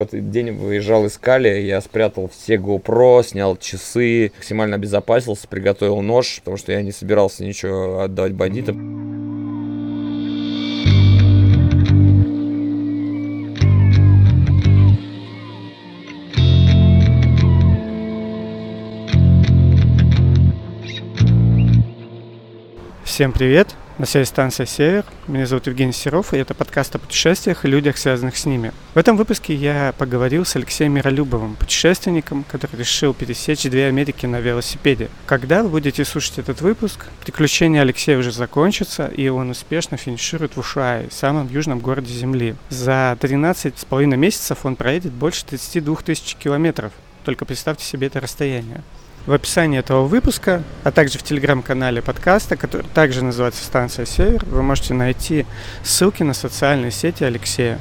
этот день выезжал из Кали, я спрятал все GoPro, снял часы, максимально обезопасился, приготовил нож, потому что я не собирался ничего отдавать бандитам. Всем привет! На связи станция «Север». Меня зовут Евгений Серов, и это подкаст о путешествиях и людях, связанных с ними. В этом выпуске я поговорил с Алексеем Миролюбовым, путешественником, который решил пересечь две Америки на велосипеде. Когда вы будете слушать этот выпуск, приключения Алексея уже закончатся, и он успешно финиширует в Ушуае, самом южном городе Земли. За 13 с половиной месяцев он проедет больше 32 тысяч километров. Только представьте себе это расстояние в описании этого выпуска, а также в телеграм-канале подкаста, который также называется «Станция Север», вы можете найти ссылки на социальные сети Алексея.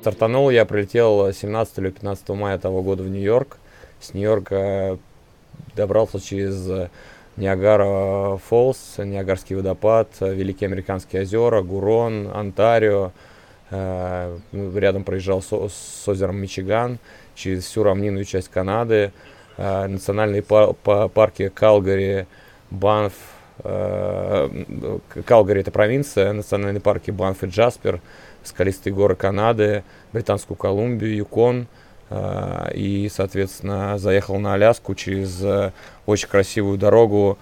Стартанул я, прилетел 17 или 15 мая того года в Нью-Йорк. С Нью-Йорка добрался через Ниагара Фоллс, Ниагарский водопад, Великие Американские озера, Гурон, Онтарио, рядом проезжал с озером Мичиган, через всю равнинную часть Канады, э, национальные парки Калгари, Банф, э, Калгари это провинция, национальные парки Банф и Джаспер, скалистые горы Канады, Британскую Колумбию, Юкон, и, соответственно, заехал на Аляску через очень красивую дорогу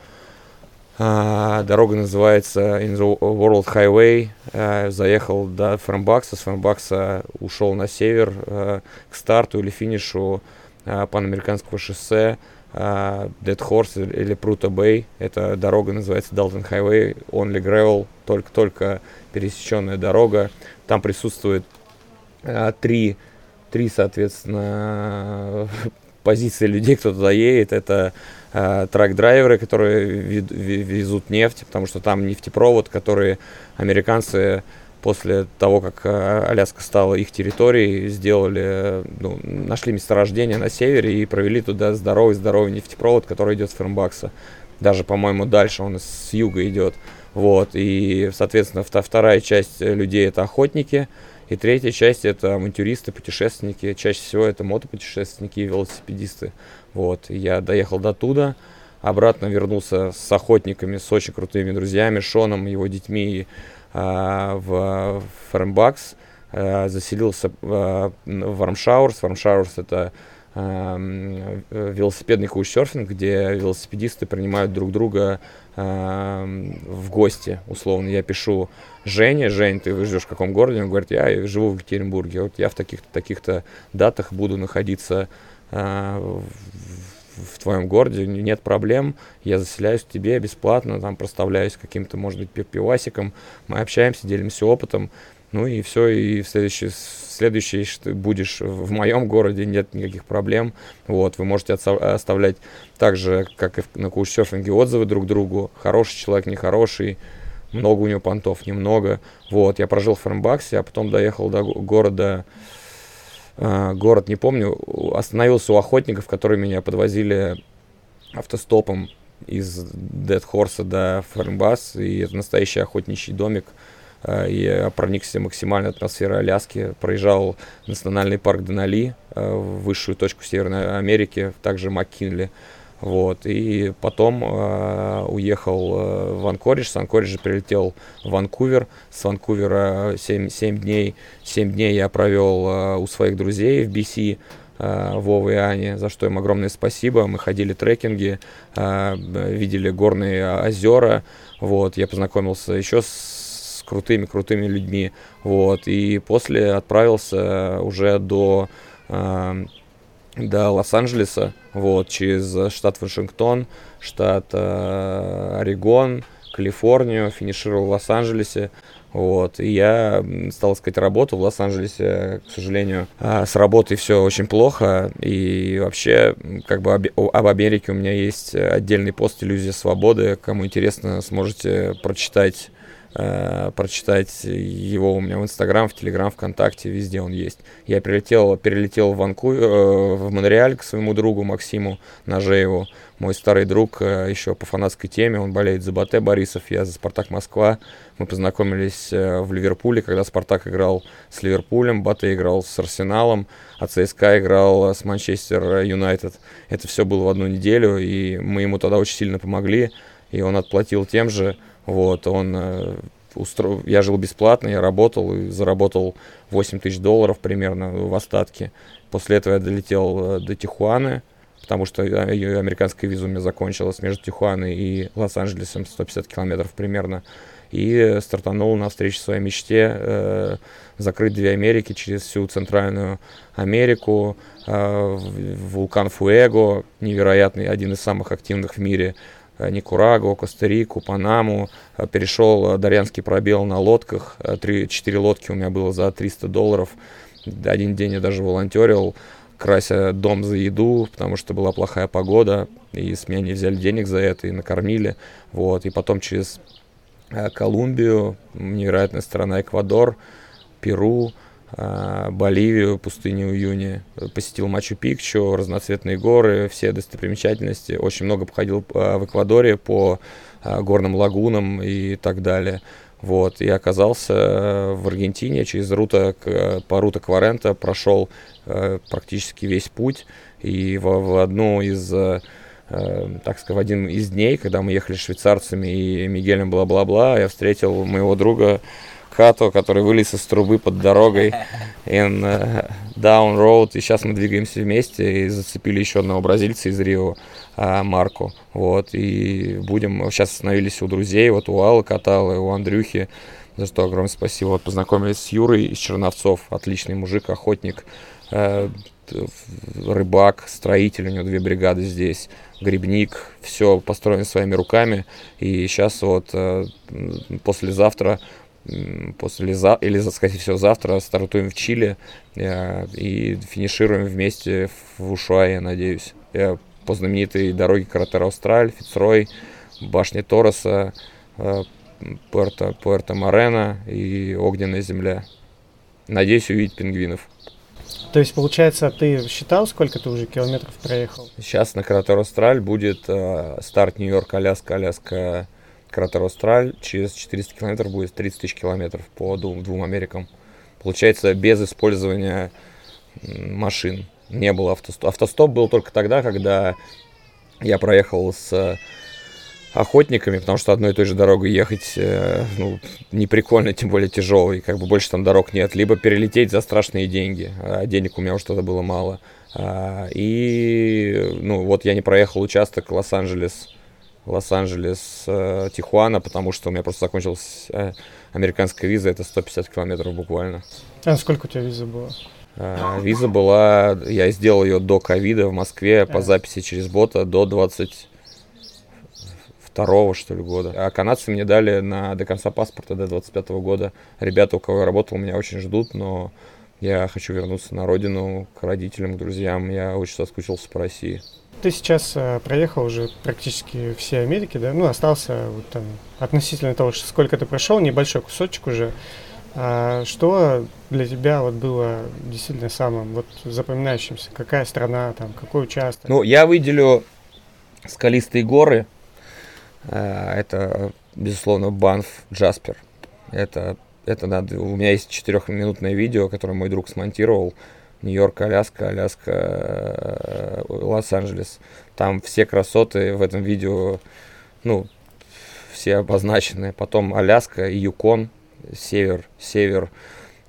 дорога называется In the World Highway. А, заехал до Фермбакса, с Фермбакса ушел на север а, к старту или финишу панамериканского шоссе. Dead Horse или Pruta Bay. Эта дорога называется Dalton Highway, Only Gravel, только-только пересеченная дорога. Там присутствует три, три, соответственно, позиции людей, кто туда едет. Это трак-драйверы, которые везут нефть, потому что там нефтепровод, который американцы после того, как э, Аляска стала их территорией, сделали, ну, нашли месторождение на севере и провели туда здоровый-здоровый нефтепровод, который идет с Фермбакса. Даже, по-моему, дальше он с юга идет. Вот, и, соответственно, вторая часть людей это охотники, и третья часть это авантюристы, путешественники. Чаще всего это мотопутешественники и велосипедисты. Вот, я доехал до туда, обратно вернулся с охотниками, с очень крутыми друзьями, Шоном, его детьми э, в Фермбакс. Э, заселился э, в Армшаурс. Армшаурс это велосипедный каучсерфинг, где велосипедисты принимают друг друга э, в гости, условно. Я пишу Жене, Жень, ты живешь в каком городе? Он говорит, я живу в Екатеринбурге. Вот я в таких-то таких-то датах буду находиться а, в твоем городе, нет проблем, я заселяюсь к тебе бесплатно, там проставляюсь каким-то, может быть, пивасиком, мы общаемся, делимся опытом, ну и все, и в следующий, следующий ты будешь в моем городе, нет никаких проблем, вот, вы можете оставлять так же, как и на каучсерфинге, отзывы друг другу, хороший человек, нехороший, много у него понтов, немного, вот, я прожил в Фермбаксе, а потом доехал до города а, город, не помню, остановился у охотников, которые меня подвозили автостопом из Dead Horse до Фермбас, и это настоящий охотничий домик. А, я проникся максимально атмосферой Аляски, проезжал национальный парк Денали, а, высшую точку Северной Америки, также Маккинли. Вот, и потом э, уехал э, в Анкоридж, с Анкориджа прилетел в Ванкувер, с Ванкувера 7, 7 дней, 7 дней я провел э, у своих друзей в BC, э, Вовы и Ани, за что им огромное спасибо. Мы ходили трекинги, э, видели горные озера, вот, я познакомился еще с крутыми-крутыми людьми, вот, и после отправился уже до э, до Лос-Анджелеса, вот, через штат Вашингтон, штат э, Орегон, Калифорнию, финишировал в Лос-Анджелесе, вот, и я стал искать работу в Лос-Анджелесе, к сожалению, а с работой все очень плохо, и вообще, как бы об Америке у меня есть отдельный пост «Иллюзия свободы», кому интересно, сможете прочитать э, прочитать его у меня в Инстаграм, в Телеграм, ВКонтакте, везде он есть. Я прилетел, перелетел в Ванкувер, э, в Монреаль к своему другу Максиму Нажееву. Мой старый друг э, еще по фанатской теме, он болеет за Батэ Борисов, я за Спартак Москва. Мы познакомились э, в Ливерпуле, когда Спартак играл с Ливерпулем, Батэ играл с Арсеналом, а ЦСКА играл с Манчестер Юнайтед. Это все было в одну неделю, и мы ему тогда очень сильно помогли, и он отплатил тем же. Вот, он э, устро... я жил бесплатно, я работал и заработал 8 тысяч долларов примерно в остатке. После этого я долетел до Тихуаны, потому что американская виза у меня закончилась между Тихуаной и Лос-Анджелесом, 150 километров примерно. И стартанул на встречу своей мечте э, закрыть две Америки через всю Центральную Америку. Э, вулкан Фуэго, невероятный, один из самых активных в мире, э, Никурагу, Коста-Рику, Панаму. Э, перешел Дарьянский пробел на лодках. Три, четыре лодки у меня было за 300 долларов. Один день я даже волонтерил крася дом за еду, потому что была плохая погода, и с меня не взяли денег за это, и накормили. Вот. И потом через э, Колумбию, невероятная страна Эквадор, Перу, э, Боливию, пустыню Июни, посетил Мачу-Пикчу, разноцветные горы, все достопримечательности. Очень много походил э, в Эквадоре по горным лагунам и так далее. Вот, и оказался в Аргентине через рута, по рута Кварента прошел Э, практически весь путь. И в, в одну из, э, э, так сказать, в один из дней, когда мы ехали швейцарцами и Мигелем бла-бла-бла, я встретил моего друга Като, который вылез из трубы под дорогой. In uh, Down Road, и сейчас мы двигаемся вместе и зацепили еще одного бразильца из Рио, uh, Марку, вот, и будем, сейчас остановились у друзей, вот у Аллы Каталы, у Андрюхи, за что огромное спасибо, вот познакомились с Юрой из Черновцов, отличный мужик, охотник, Э, рыбак, строитель, у него две бригады здесь, грибник, все построено своими руками. И сейчас вот э, послезавтра, после за, или, скорее всего, завтра стартуем в Чили э, и финишируем вместе в Ушуае, я надеюсь. По знаменитой дороге Каратер Австраль, Фицрой, башни Тороса, Пуэрто, Пуэрто Морено и Огненная земля. Надеюсь увидеть пингвинов. То есть, получается, ты считал, сколько ты уже километров проехал? Сейчас на Кратер Австраль будет э, старт Нью-Йорк, Аляска, Аляска, Кратер Австраль. Через 400 километров будет 30 тысяч километров по двум, двум Америкам. Получается, без использования машин. Не было автостоп. Автостоп был только тогда, когда я проехал с охотниками, потому что одной и той же дорогой ехать, э, ну, не прикольно, тем более тяжелый, как бы больше там дорог нет. Либо перелететь за страшные деньги, а денег у меня уже тогда было мало. А, и, ну, вот я не проехал участок Лос-Анджелес, Лос-Анджелес, э, Тихуана, потому что у меня просто закончилась э, американская виза, это 150 километров буквально. А сколько у тебя виза была? А, виза была, я сделал ее до ковида в Москве по записи через бота до 20 второго, что ли, года. А канадцы мне дали на до конца паспорта до 25 года. Ребята, у кого я работал, меня очень ждут, но я хочу вернуться на родину, к родителям, к друзьям. Я очень соскучился по России. Ты сейчас э, проехал уже практически все Америки, да? Ну, остался вот там относительно того, что сколько ты прошел, небольшой кусочек уже. А что для тебя вот было действительно самым вот запоминающимся? Какая страна, там, какой участок? Ну, я выделю скалистые горы, Э, это, безусловно, Банф Джаспер. Это, это надо... У меня есть четырехминутное видео, которое мой друг смонтировал. Нью-Йорк, Аляска, Аляска, э, Лос-Анджелес. Там все красоты в этом видео, ну, все обозначены. Потом Аляска и Юкон, север, север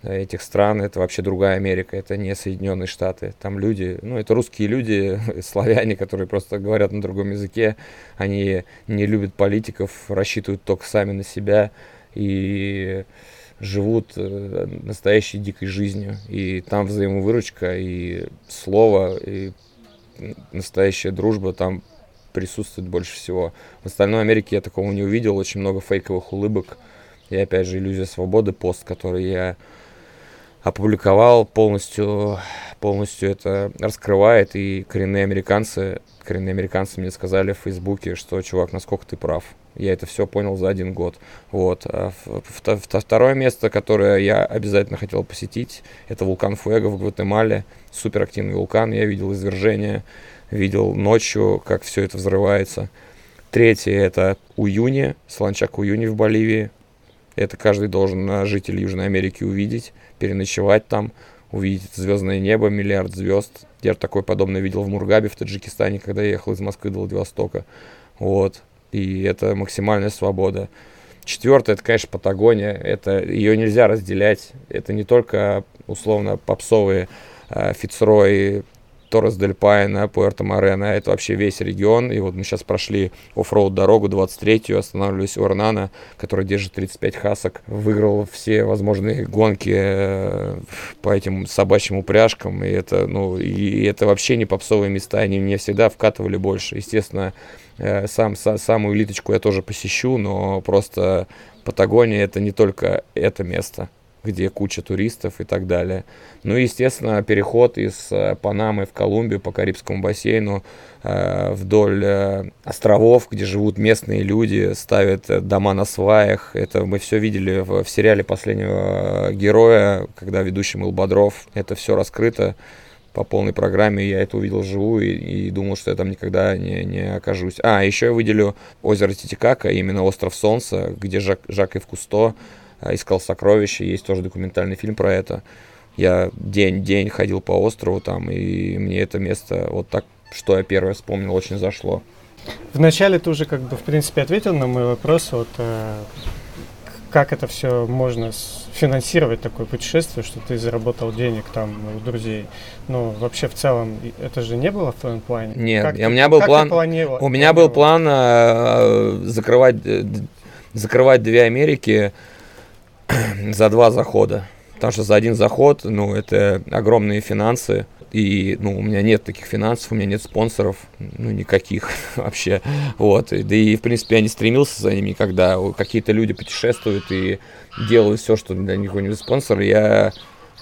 этих стран, это вообще другая Америка, это не Соединенные Штаты. Там люди, ну, это русские люди, славяне, которые просто говорят на другом языке, они не любят политиков, рассчитывают только сами на себя и живут э, настоящей дикой жизнью. И там взаимовыручка, и слово, и настоящая дружба там присутствует больше всего. В остальной Америке я такого не увидел, очень много фейковых улыбок. И опять же иллюзия свободы, пост, который я опубликовал, полностью, полностью это раскрывает, и коренные американцы, коренные американцы мне сказали в Фейсбуке, что, чувак, насколько ты прав. Я это все понял за один год. Вот. А второе место, которое я обязательно хотел посетить, это вулкан Фуэго в Гватемале. Суперактивный вулкан. Я видел извержение, видел ночью, как все это взрывается. Третье это Уюни, Солончак Уюни в Боливии. Это каждый должен э, житель Южной Америки увидеть, переночевать там, увидеть звездное небо, миллиард звезд. Я такой подобное видел в Мургабе в Таджикистане, когда я ехал из Москвы до Владивостока. Вот. И это максимальная свобода. Четвертое, это, конечно, Патагония. Это, ее нельзя разделять. Это не только, условно, попсовые э, Фицрой, Торрес Дель Пайна, Пуэрто Морено, это вообще весь регион. И вот мы сейчас прошли оффроуд дорогу 23-ю, останавливались у Орнана, который держит 35 хасок, выиграл все возможные гонки э, по этим собачьим упряжкам. И это, ну, и это вообще не попсовые места, они мне всегда вкатывали больше. Естественно, э, сам, са, самую литочку я тоже посещу, но просто Патагония это не только это место где куча туристов и так далее. Ну и, естественно, переход из э, Панамы в Колумбию по Карибскому бассейну э, вдоль э, островов, где живут местные люди, ставят дома на сваях. Это мы все видели в, в сериале «Последнего героя», когда ведущий был Бодров. Это все раскрыто по полной программе. Я это увидел вживую и, и думал, что я там никогда не, не окажусь. А, еще я выделю озеро Титикака, именно остров Солнца, где Жак, Жак и Кусто а, искал сокровища, есть тоже документальный фильм про это. Я день-день ходил по острову там, и мне это место, вот так, что я первое вспомнил, очень зашло. Вначале ты уже как бы, в принципе, ответил на мой вопрос, вот э, как это все можно финансировать такое путешествие, что ты заработал денег там у друзей. Ну, вообще в целом это же не было в твоем плане? Нет, как у меня был план. У меня был план э, закрывать э, закрывать две Америки за два захода. Потому что за один заход, ну, это огромные финансы. И, ну, у меня нет таких финансов, у меня нет спонсоров, ну, никаких вообще. Вот. Да и, в принципе, я не стремился за ними, когда какие-то люди путешествуют и делают все, что для них у них спонсор. Я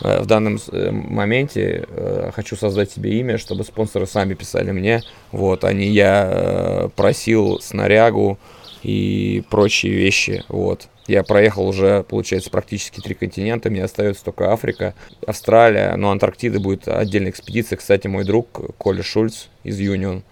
э, в данном э, моменте э, хочу создать себе имя, чтобы спонсоры сами писали мне. Вот, а не я просил снарягу и прочие вещи. Вот. Я проехал уже, получается, практически три континента, мне остается только Африка, Австралия, но Антарктида будет отдельная экспедиция. Кстати, мой друг Коля Шульц из Юнион,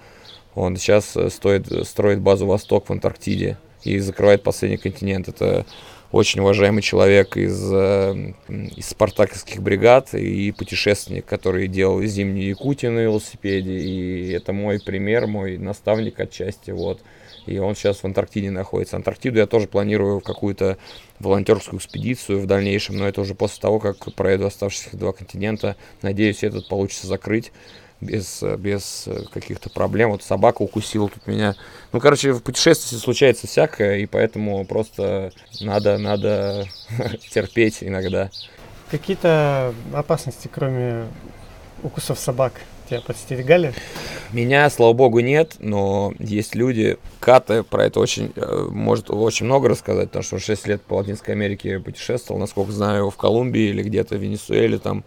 он сейчас э, стоит, строит базу «Восток» в Антарктиде и закрывает последний континент. Это очень уважаемый человек из, э, из спартаковских бригад и путешественник, который делал зимнюю Якутию на велосипеде. И это мой пример, мой наставник отчасти. Вот и он сейчас в Антарктиде находится. Антарктиду я тоже планирую какую-то волонтерскую экспедицию в дальнейшем, но это уже после того, как проеду оставшиеся два континента. Надеюсь, этот получится закрыть без, без каких-то проблем. Вот собака укусила тут меня. Ну, короче, в путешествии случается всякое, и поэтому просто надо, надо терпеть иногда. Какие-то опасности, кроме укусов собак, Тебя подстерегали? Меня, слава богу, нет, но есть люди, Ката про это очень, э, может очень много рассказать, потому что 6 лет по Латинской Америке путешествовал, насколько знаю, в Колумбии или где-то в Венесуэле, там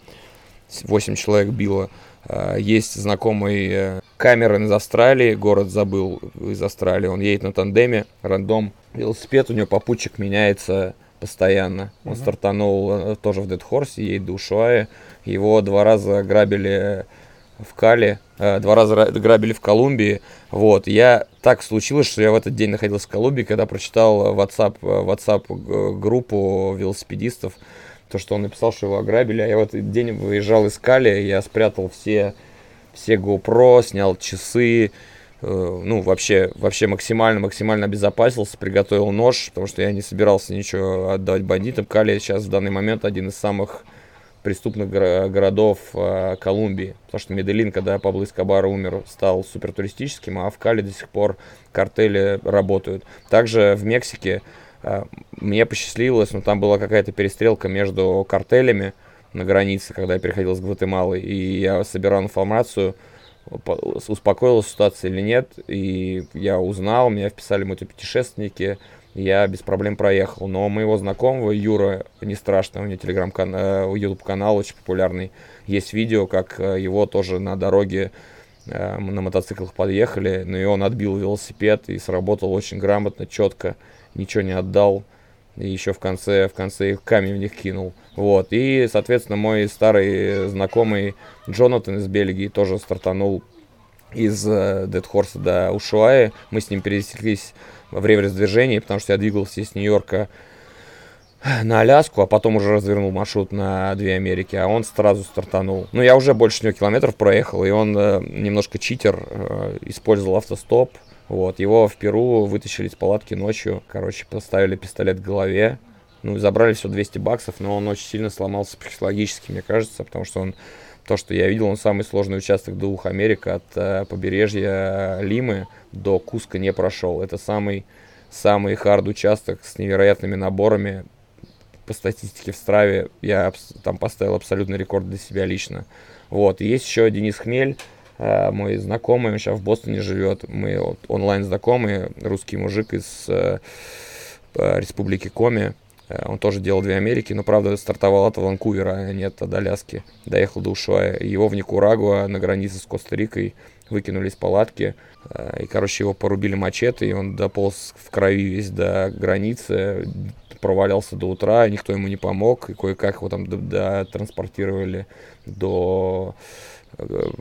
8 человек било. Э, есть знакомый э, Камерон из Австралии, город забыл из Австралии, он едет на тандеме, рандом, велосипед, у него попутчик меняется постоянно. Он uh-huh. стартанул тоже в Dead Horse, едет до Ушуая, его два раза грабили в Кале, э, два раза грабили в Колумбии. Вот, я так случилось, что я в этот день находился в Колумбии, когда прочитал WhatsApp, WhatsApp группу велосипедистов, то, что он написал, что его ограбили, а я в этот день выезжал из Кали, я спрятал все, все GoPro, снял часы, э, ну, вообще, вообще максимально, максимально обезопасился, приготовил нож, потому что я не собирался ничего отдавать бандитам. Кали сейчас в данный момент один из самых преступных городов э, Колумбии. Потому что Медellин, когда Пабло Эскобар умер, стал супертуристическим, а в Кали до сих пор картели работают. Также в Мексике э, мне посчастливилось, но там была какая-то перестрелка между картелями на границе, когда я переходил с Гватемалы, и я собирал информацию, успокоилась ситуация или нет, и я узнал, меня вписали мотопутешественники, я без проблем проехал. Но моего знакомого Юра, не страшно, у него телеграм-канал, YouTube канал очень популярный. Есть видео, как э, его тоже на дороге э, на мотоциклах подъехали, но и он отбил велосипед и сработал очень грамотно, четко, ничего не отдал. И еще в конце, в конце их камень в них кинул. Вот. И, соответственно, мой старый знакомый Джонатан из Бельгии тоже стартанул из э, Dead Horse до Ушуаи. Мы с ним пересеклись во время раздвижения, потому что я двигался из Нью-Йорка на Аляску, а потом уже развернул маршрут на две Америки, а он сразу стартанул. Ну, я уже больше него километров проехал, и он э, немножко читер, э, использовал автостоп. Вот, его в Перу вытащили из палатки ночью, короче, поставили пистолет к голове, ну, забрали все 200 баксов, но он очень сильно сломался психологически, мне кажется, потому что он, то, что я видел, он самый сложный участок двух Америк от э, побережья Лимы до Куска не прошел. Это самый, самый хард участок с невероятными наборами, по статистике в Страве я там поставил абсолютный рекорд для себя лично. Вот. И есть еще Денис Хмель, э, мой знакомый, он сейчас в Бостоне живет. Мы вот, онлайн знакомые, русский мужик из э, республики Коми. Э, он тоже делал две Америки, но, правда, стартовал от Ванкувера, а не от Аляски. Доехал до Ушуая. Его в Никурагуа на границе с Коста-Рикой выкинули из палатки. И, короче, его порубили мачете, и он дополз в крови весь до границы, провалялся до утра, никто ему не помог, и кое-как его там транспортировали до э,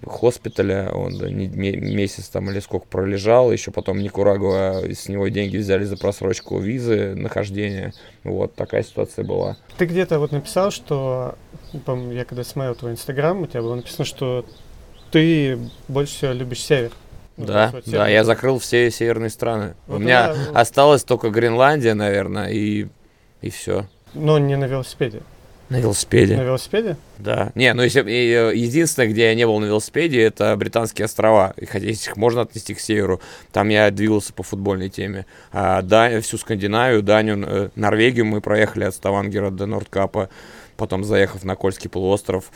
хоспиталя, он месяц там или сколько пролежал, еще потом Никурагуа с него деньги взяли за просрочку визы, нахождения, вот такая ситуация была. Ты где-то вот написал, что, я когда смотрел твой инстаграм, у тебя было написано, что ты больше всего любишь север. Да, вот да, я закрыл все северные страны. Вот У меня да, осталась только Гренландия, наверное, и и все. Но не на велосипеде. На велосипеде. На велосипеде? Да. Не, ну если э, единственное, где я не был на велосипеде, это британские острова. И хотя их можно отнести к северу. Там я двигался по футбольной теме. А да, всю Скандинавию, Данию, э, Норвегию мы проехали от Ставангера до Нордкапа. Потом заехав на Кольский полуостров,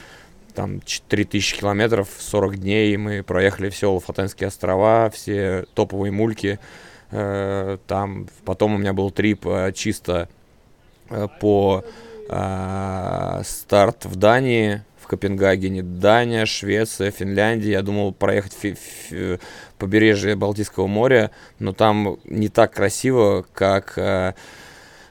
там 3000 километров, 40 дней, мы проехали все Лафатенские острова, все топовые мульки. Э, там потом у меня был трип чисто по э, старт в Дании, в Копенгагене, Дания, Швеция, Финляндия. Я думал проехать фи- фи- побережье Балтийского моря, но там не так красиво, как э,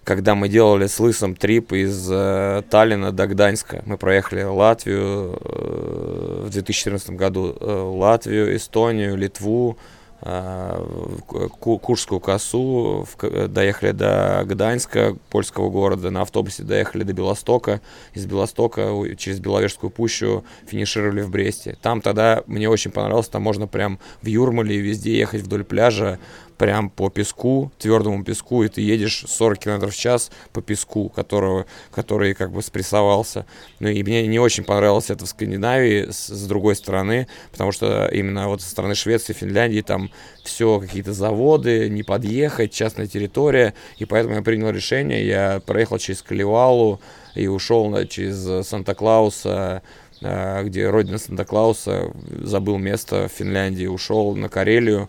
когда мы делали с Лысом трип из э, Таллина до Гданьска. Мы проехали Латвию э, в 2014 году, э, Латвию, Эстонию, Литву, а, Курскую косу, доехали до Гданьска, польского города, на автобусе доехали до Белостока, из Белостока через Беловежскую пущу финишировали в Бресте. Там тогда мне очень понравилось, там можно прям в Юрмале везде ехать вдоль пляжа, прям по песку, твердому песку, и ты едешь 40 км в час по песку, которого, который как бы спрессовался. Ну и мне не очень понравилось это в Скандинавии с, с другой стороны, потому что именно вот со стороны Швеции, Финляндии там все какие-то заводы, не подъехать, частная территория, и поэтому я принял решение, я проехал через Каливалу и ушел через Санта-Клауса, а, где родина Санта-Клауса, забыл место в Финляндии, ушел на Карелию,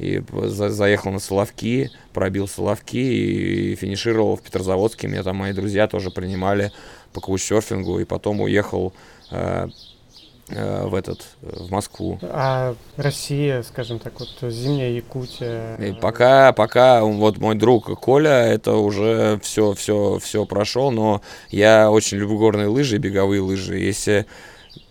и за, заехал на Соловки, пробил Соловки и, и финишировал в Петрозаводске. Меня там мои друзья тоже принимали по каучсерфингу, и потом уехал э, э, в этот, в Москву. А Россия, скажем так, вот зимняя Якутия? И пока, пока вот мой друг Коля, это уже все, все, все прошел, но я очень люблю горные лыжи, беговые лыжи. Если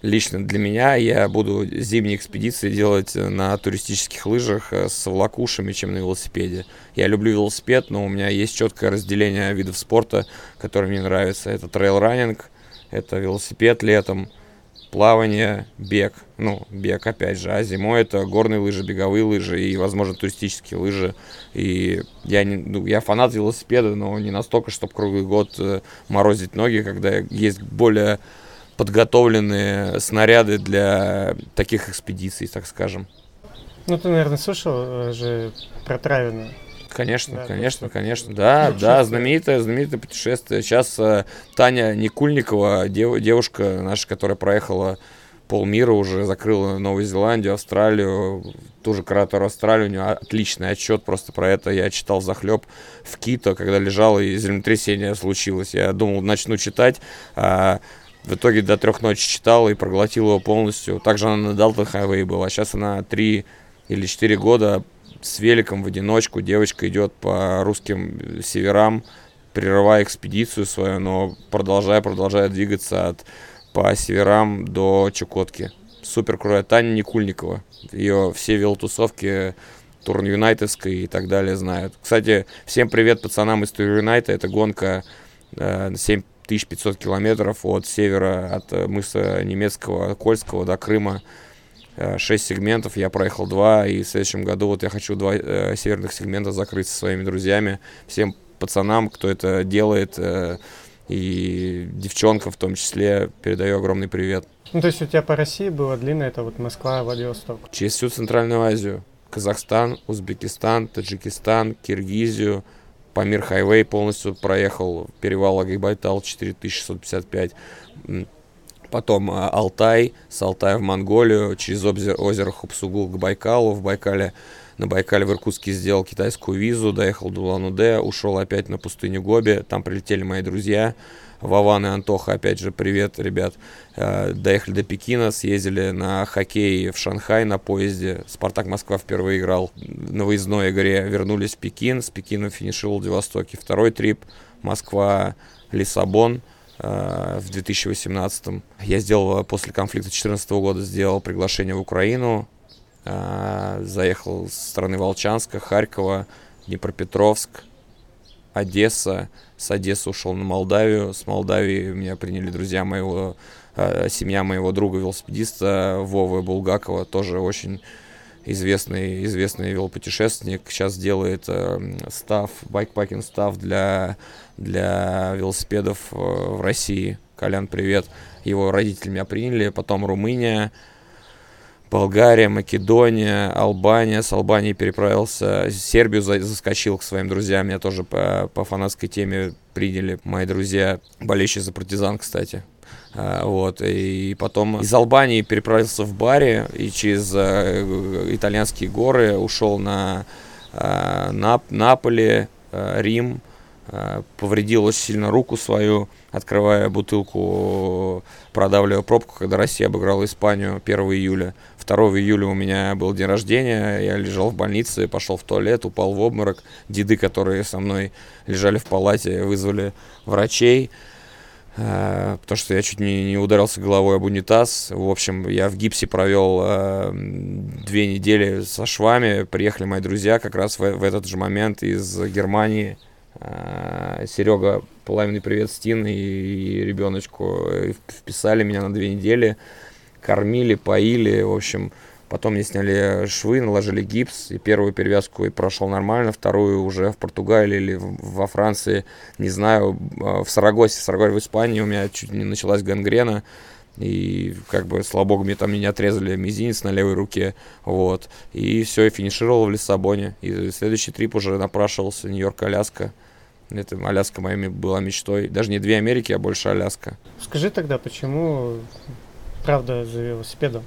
лично для меня я буду зимние экспедиции делать на туристических лыжах э, с волокушами, чем на велосипеде. Я люблю велосипед, но у меня есть четкое разделение видов спорта, которые мне нравятся. Это трейл-раннинг, это велосипед летом, плавание, бег. Ну, бег опять же. А зимой это горные лыжи, беговые лыжи и, возможно, туристические лыжи. И я, не, ну, я фанат велосипеда, но не настолько, чтобы круглый год э, морозить ноги, когда есть более подготовленные снаряды для таких экспедиций, так скажем. Ну, ты, наверное, слышал э, же про Травина. Конечно, да, конечно, конечно. Да, да, знаменитое, знаменитое путешествие. Сейчас э, Таня Никульникова, дев, девушка наша, которая проехала полмира уже, закрыла Новую Зеландию, Австралию, ту же кратер Австралию, у нее отличный отчет просто про это. Я читал захлеб в Кито, когда лежал, и землетрясение случилось. Я думал, начну читать, а в итоге до трех ночи читал и проглотил его полностью. Также она на Delta Highway была. Сейчас она три или четыре года с великом в одиночку. Девочка идет по русским э, северам, прерывая экспедицию свою, но продолжая, продолжая двигаться от по северам до Чукотки. Супер крутая Таня Никульникова. Ее все велотусовки Турн Юнайтовской и так далее знают. Кстати, всем привет пацанам из Тур Юнайта. Это гонка э, 7 1500 километров от севера, от э, мыса немецкого, Кольского до Крыма. Э, 6 сегментов, я проехал 2, и в следующем году вот я хочу два э, северных сегмента закрыть со своими друзьями, всем пацанам, кто это делает, э, и девчонкам в том числе, передаю огромный привет. Ну, то есть у тебя по России было длинно, это вот Москва, Владивосток? Через всю Центральную Азию. Казахстан, Узбекистан, Таджикистан, Киргизию – Памир Хайвей полностью проехал, перевал Агайбайтал 4655, потом а, Алтай, с Алтая в Монголию, через озеро, Хупсугул к Байкалу, в Байкале на Байкале в Иркутске сделал китайскую визу, доехал до Улан-Удэ, ушел опять на пустыню Гоби, там прилетели мои друзья, Вован и Антоха, опять же, привет, ребят. Э, доехали до Пекина, съездили на хоккей в Шанхай на поезде. Спартак Москва впервые играл на выездной игре. Вернулись в Пекин, с Пекина финишировал в Владивостоке. Второй трип Москва, Лиссабон э, в 2018 Я сделал после конфликта 2014 года сделал приглашение в Украину. Э, заехал с стороны Волчанска, Харькова, Днепропетровск, Одесса. С Одессы ушел на Молдавию. С Молдавии меня приняли друзья моего, э, семья моего друга-велосипедиста Вовы Булгакова. Тоже очень известный, известный велопутешественник. Сейчас делает э, став, байкпакинг став для, для велосипедов э, в России. Колян, привет. Его родители меня приняли. Потом Румыния. Болгария, Македония, Албания. С Албании переправился, Сербию заскочил к своим друзьям. Меня тоже по, по фанатской теме приняли мои друзья, болеющие за партизан, кстати. А, вот, и потом из Албании переправился в Баре и через э, итальянские горы ушел на э, Нап Наполе, э, Рим, повредил очень сильно руку свою, открывая бутылку, продавливая пробку, когда Россия обыграла Испанию 1 июля. 2 июля у меня был день рождения, я лежал в больнице, пошел в туалет, упал в обморок. Деды, которые со мной лежали в палате, вызвали врачей, э, потому что я чуть не, не ударился головой об унитаз. В общем, я в гипсе провел э, две недели со швами. Приехали мои друзья как раз в, в этот же момент из Германии, Серега, пламенный привет Стин и, и ребеночку. Вписали меня на две недели, кормили, поили, в общем, потом мне сняли швы, наложили гипс, и первую перевязку и прошел нормально, вторую уже в Португалии или во Франции, не знаю, а, в Сарагосе, в Сарагосе в Испании у меня чуть не началась гангрена, и как бы, слава богу, мне там не отрезали мизинец на левой руке, вот, и все, и финишировал в Лиссабоне, и следующий трип уже напрашивался, Нью-Йорк, Аляска, это Аляска моей была мечтой, даже не две Америки, а больше Аляска. Скажи тогда, почему, правда, за велосипедом?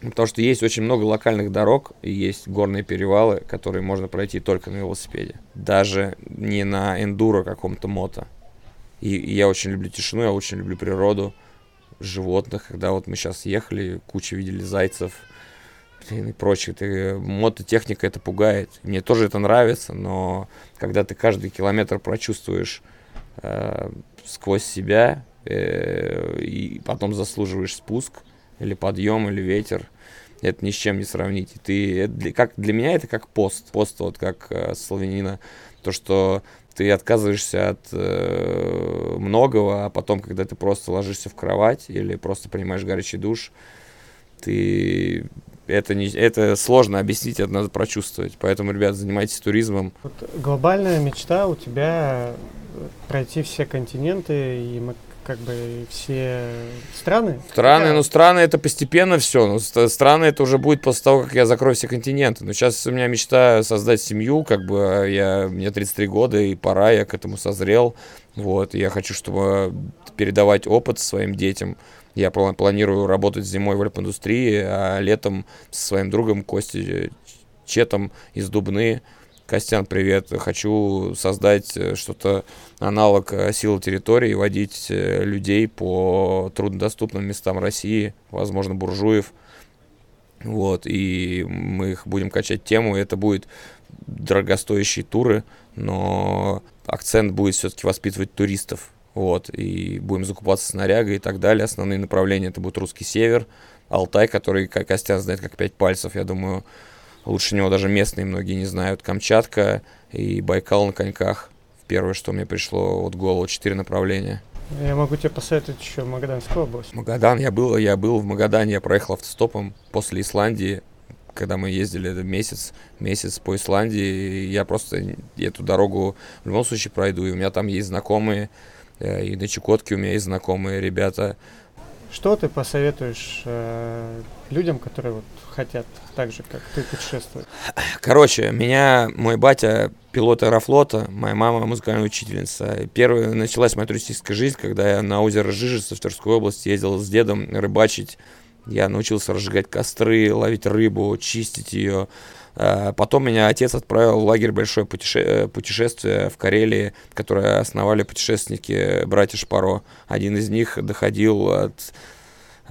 Потому что есть очень много локальных дорог, и есть горные перевалы, которые можно пройти только на велосипеде. Даже не на эндуро каком-то мото. И, и я очень люблю тишину, я очень люблю природу животных, когда вот мы сейчас ехали, кучу видели зайцев блин, и прочее. Ты, мототехника это пугает. Мне тоже это нравится, но когда ты каждый километр прочувствуешь э, сквозь себя э, и потом заслуживаешь спуск или подъем или ветер, это ни с чем не сравнить. И ты, это для, как, для меня это как пост. Пост вот как э, славянина. То, что ты отказываешься от э, многого, а потом, когда ты просто ложишься в кровать или просто принимаешь горячий душ, ты это не это сложно объяснить, это надо прочувствовать. Поэтому, ребят, занимайтесь туризмом. Вот глобальная мечта у тебя пройти все континенты и как бы все страны? Страны, да. ну страны это постепенно все. Ну, страны это уже будет после того, как я закрою все континенты. Но сейчас у меня мечта создать семью, как бы а я, мне 33 года, и пора, я к этому созрел. Вот, я хочу, чтобы передавать опыт своим детям. Я планирую работать зимой в альп-индустрии, а летом со своим другом Костей Четом из Дубны Костян, привет. Хочу создать э, что-то аналог э, силы территории, водить э, людей по труднодоступным местам России, возможно, буржуев. Вот, и мы их будем качать тему, это будет дорогостоящие туры, но акцент будет все-таки воспитывать туристов. Вот, и будем закупаться снарягой и так далее. Основные направления это будет русский север, Алтай, который, Костян знает, как пять пальцев, я думаю, лучше него даже местные многие не знают. Камчатка и Байкал на коньках. Первое, что мне пришло вот голову, четыре направления. Я могу тебе посоветовать еще Магаданскую область. Магадан, я был, я был в Магадане, я проехал автостопом после Исландии, когда мы ездили месяц, месяц по Исландии, я просто эту дорогу в любом случае пройду, и у меня там есть знакомые, э, и на Чукотке у меня есть знакомые ребята. Что ты посоветуешь э, людям, которые вот хотят так же, как ты, путешествовать? Короче, меня мой батя пилот аэрофлота, моя мама музыкальная учительница. Первая началась моя туристическая жизнь, когда я на озеро Жижица в Тверской области ездил с дедом рыбачить. Я научился разжигать костры, ловить рыбу, чистить ее. А, потом меня отец отправил в лагерь большое путеше... Э, путешествие в Карелии, которое основали путешественники братья Шпаро. Один из них доходил от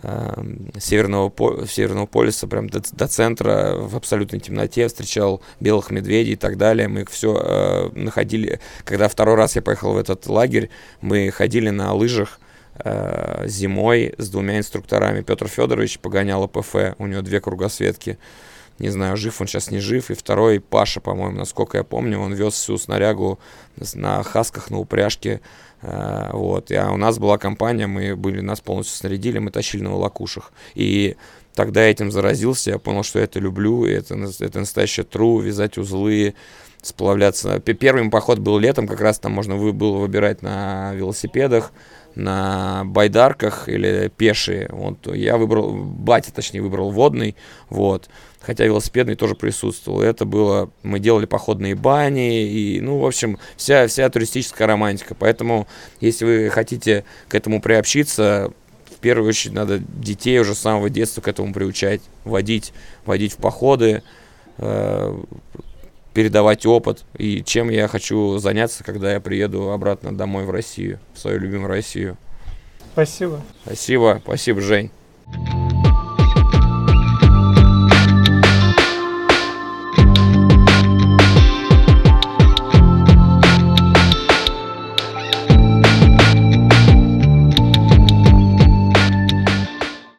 э, северного, северного полюса прям до, до центра в абсолютной темноте, встречал белых медведей и так далее. Мы их все э, находили. Когда второй раз я поехал в этот лагерь, мы ходили на лыжах зимой с двумя инструкторами. Петр Федорович погонял АПФ, у него две кругосветки. Не знаю, жив он сейчас, не жив. И второй, Паша, по-моему, насколько я помню, он вез всю снарягу на хасках, на упряжке. Э, вот. И, а у нас была компания, мы были, нас полностью снарядили, мы тащили на волокушах. И тогда этим заразился, я понял, что я это люблю, и это, это настоящее тру, вязать узлы, сплавляться. Первый поход был летом, как раз там можно было выбирать на велосипедах, на байдарках или пешие. Вот я выбрал, батя точнее выбрал водный, вот. Хотя велосипедный тоже присутствовал. Это было, мы делали походные бани и, ну, в общем, вся, вся туристическая романтика. Поэтому, если вы хотите к этому приобщиться, в первую очередь надо детей уже с самого детства к этому приучать, водить, водить в походы, э, передавать опыт и чем я хочу заняться, когда я приеду обратно домой в Россию, в свою любимую Россию. Спасибо. Спасибо, спасибо, Жень.